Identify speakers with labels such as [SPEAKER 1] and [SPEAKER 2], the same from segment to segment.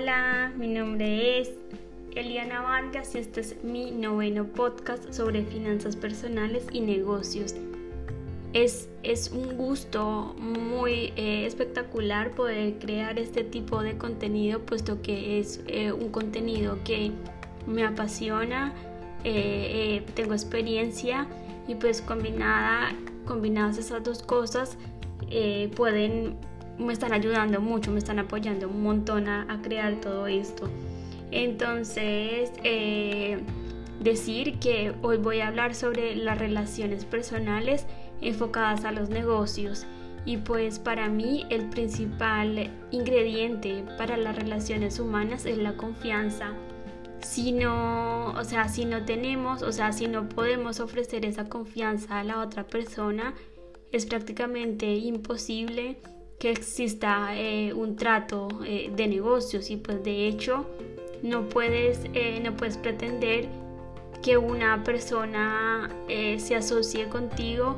[SPEAKER 1] Hola, mi nombre es Eliana Vargas y este es mi noveno podcast sobre finanzas personales y negocios. Es, es un gusto muy eh, espectacular poder crear este tipo de contenido, puesto que es eh, un contenido que me apasiona, eh, tengo experiencia y pues combinada, combinadas esas dos cosas pueden me están ayudando mucho, me están apoyando un montón a, crear todo esto. Entonces, eh, decir que hoy voy a hablar sobre las relaciones personales enfocadas a los negocios. Y pues para mí el principal ingrediente para las relaciones humanas es la confianza. Si no, o sea, si no tenemos, o sea, si no podemos ofrecer esa confianza a la otra persona, es prácticamente imposible que exista eh, un trato eh, de negocios y pues de hecho no puedes, eh, no puedes pretender que una persona se asocie contigo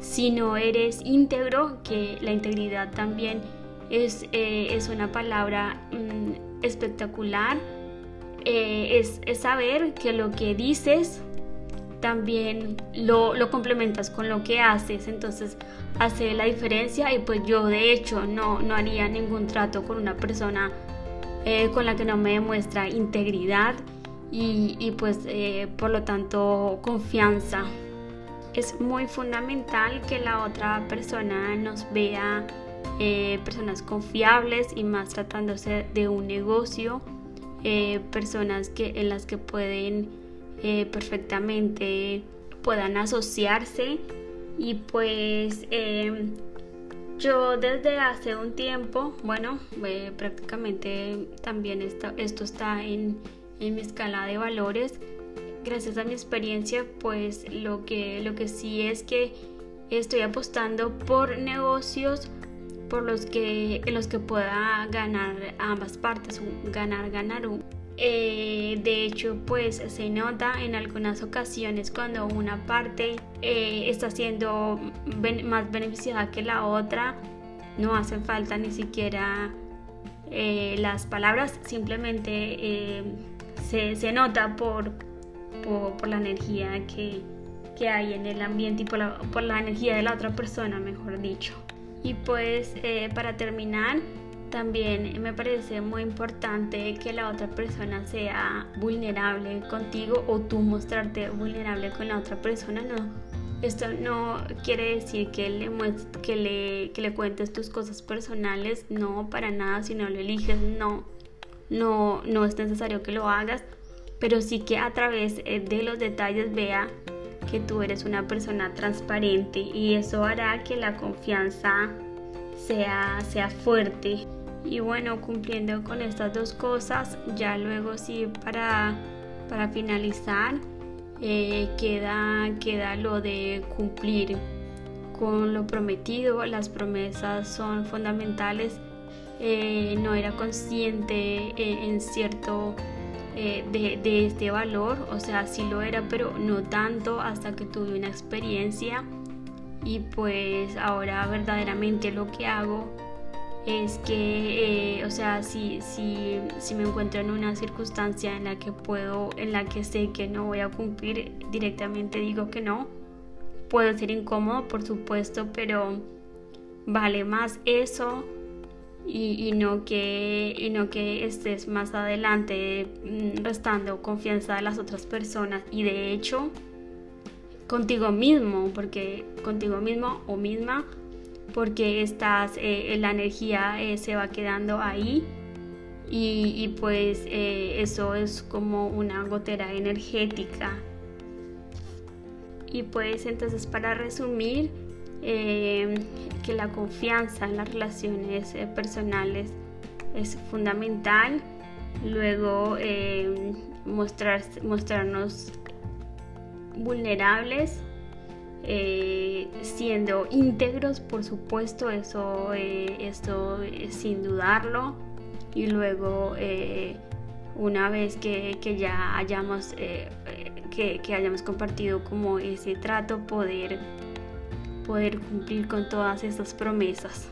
[SPEAKER 1] si no eres íntegro, que la integridad también es, es una palabra mm, espectacular, es, es saber que lo que dices también lo, lo, complementas con lo que haces, entonces hace la diferencia y pues yo de hecho no, no haría ningún trato con una persona eh, con la que no me demuestra integridad y, y pues eh, por lo tanto confianza. Es muy fundamental que la otra persona nos vea eh, personas confiables y más tratándose de un negocio, personas que, en las que pueden eh, perfectamente puedan asociarse y pues em, yo desde hace un tiempo, bueno, eh, prácticamente también esto está en, en, mi escala de valores. Gracias a mi experiencia, pues lo que, lo que sí es que estoy apostando por negocios por los que, en los que pueda ganar ambas partes, ganar, ganar. Eh, de hecho, pues se nota en algunas ocasiones cuando una parte eh, está siendo más beneficiada que la otra, no hacen falta ni siquiera eh, las palabras, simplemente se, nota por, por, la energía que, que, hay en el ambiente y por la, por la energía de la otra persona, mejor dicho. Y pues para terminar, también me parece muy importante que la otra persona sea vulnerable contigo o tú mostrarte vulnerable con la otra persona. No, esto no quiere decir que le, que le, que le cuentes tus cosas personales, no, para nada, si no lo eliges, no, no, no es necesario que lo hagas, pero sí que a través eh, de los detalles vea que tú eres una persona transparente y eso hará que la confianza sea, sea fuerte. Y bueno, cumpliendo con estas dos cosas, ya luego sí para, para finalizar, eh, queda, queda lo de cumplir con lo prometido. Las promesas son fundamentales. Eh, no era consciente eh, en cierto de, de, este valor, o sea, sí lo era, pero no tanto hasta que tuve una experiencia y pues ahora verdaderamente lo que hago es que, eh, o sea, si, si, si, me encuentro en una circunstancia en la que puedo, en la que sé que no voy a cumplir, directamente digo que no. Puedo ser incómodo, por supuesto, pero vale más eso y, no, que, y no que estés más adelante mm, restando confianza a las otras personas. Y de hecho, contigo mismo, porque contigo mismo o misma porque estás, eh, la energía eh, se va quedando ahí y, pues eh, eso es como una gotera energética. Y pues entonces para resumir, que la confianza en las relaciones personales es fundamental. Luego mostrar, mostrarnos vulnerables eh, siendo íntegros, por supuesto, eso, eh, esto sin dudarlo. Y luego, eh, una vez que, ya hayamos, que, que, hayamos compartido como ese trato, poder, poder cumplir con todas estas promesas.